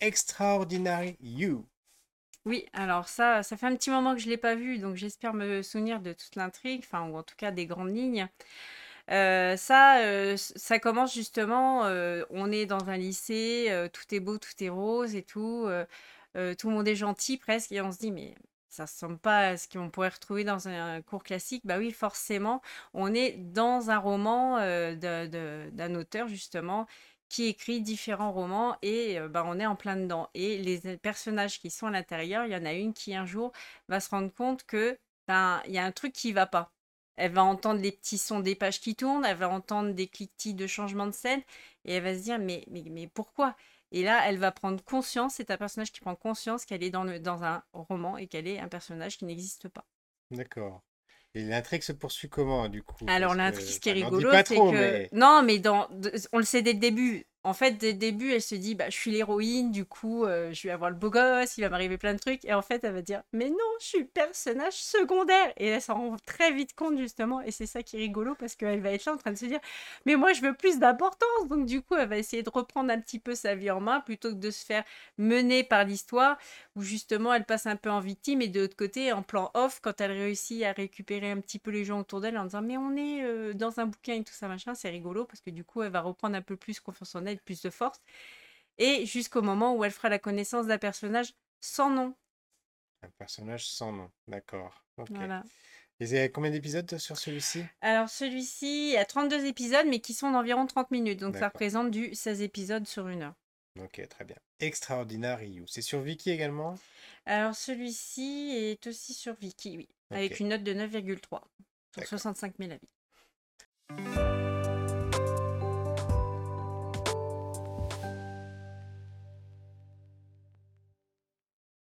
Extraordinary You. Oui, alors ça, ça fait un petit moment que je l'ai pas vu, donc j'espère me souvenir de toute l'intrigue, enfin, ou en tout cas des grandes lignes. Euh, ça, euh, ça commence justement, euh, on est dans un lycée, tout est beau, tout est rose et tout, tout le monde est gentil presque, et on se dit, mais ça ressemble pas à ce qu'on pourrait retrouver dans un cours classique. Bah oui, forcément, on est dans un roman d'un auteur justement qui écrit différents romans et bah, on est en plein dedans. Et les personnages qui sont à l'intérieur, il y en a une qui un jour va se rendre compte que ben, il y a un truc qui va pas. Elle va entendre les petits sons des pages qui tournent, elle va entendre des cliquetis de changement de scène et elle va se dire mais pourquoi? Et là, elle va prendre conscience, c'est un personnage qui prend conscience qu'elle est dans, le, dans un roman et qu'elle est un personnage qui n'existe pas. D'accord. Et l'intrigue se poursuit comment, du coup? Alors, l'intrigue, ce qui est rigolo, c'est que. Non, mais dans... on le sait dès le début. En fait, dès le début, elle se dit bah, Je suis l'héroïne, du coup, euh, je vais avoir le beau gosse, il va m'arriver plein de trucs. Et en fait, elle va dire Mais non, je suis personnage secondaire. Et elle s'en rend très vite compte, justement. Et c'est ça qui est rigolo parce qu'elle va être là en train de se dire Mais moi, je veux plus d'importance. Donc, du coup, elle va essayer de reprendre un petit peu sa vie en main plutôt que de se faire mener par l'histoire où justement elle passe un peu en victime. Et de l'autre côté, en plan off, quand elle réussit à récupérer un petit peu les gens autour d'elle en disant Mais on est euh, dans un bouquin et tout ça, machin, c'est rigolo parce que du coup, elle va reprendre un peu plus confiance en elle plus de force. Et jusqu'au moment où elle fera la connaissance d'un personnage sans nom. Un personnage sans nom, d'accord. Voilà. Et il y a combien d'épisodes sur celui-ci? Alors celui-ci, il y a 32 épisodes, mais qui sont d'environ 30 minutes. Donc ça représente du 16 épisodes sur une heure. Ok, très bien. Extraordinary You. C'est sur Viki également? Alors celui-ci est aussi sur Viki, oui. Avec une note de 9,3 sur 65 000 avis.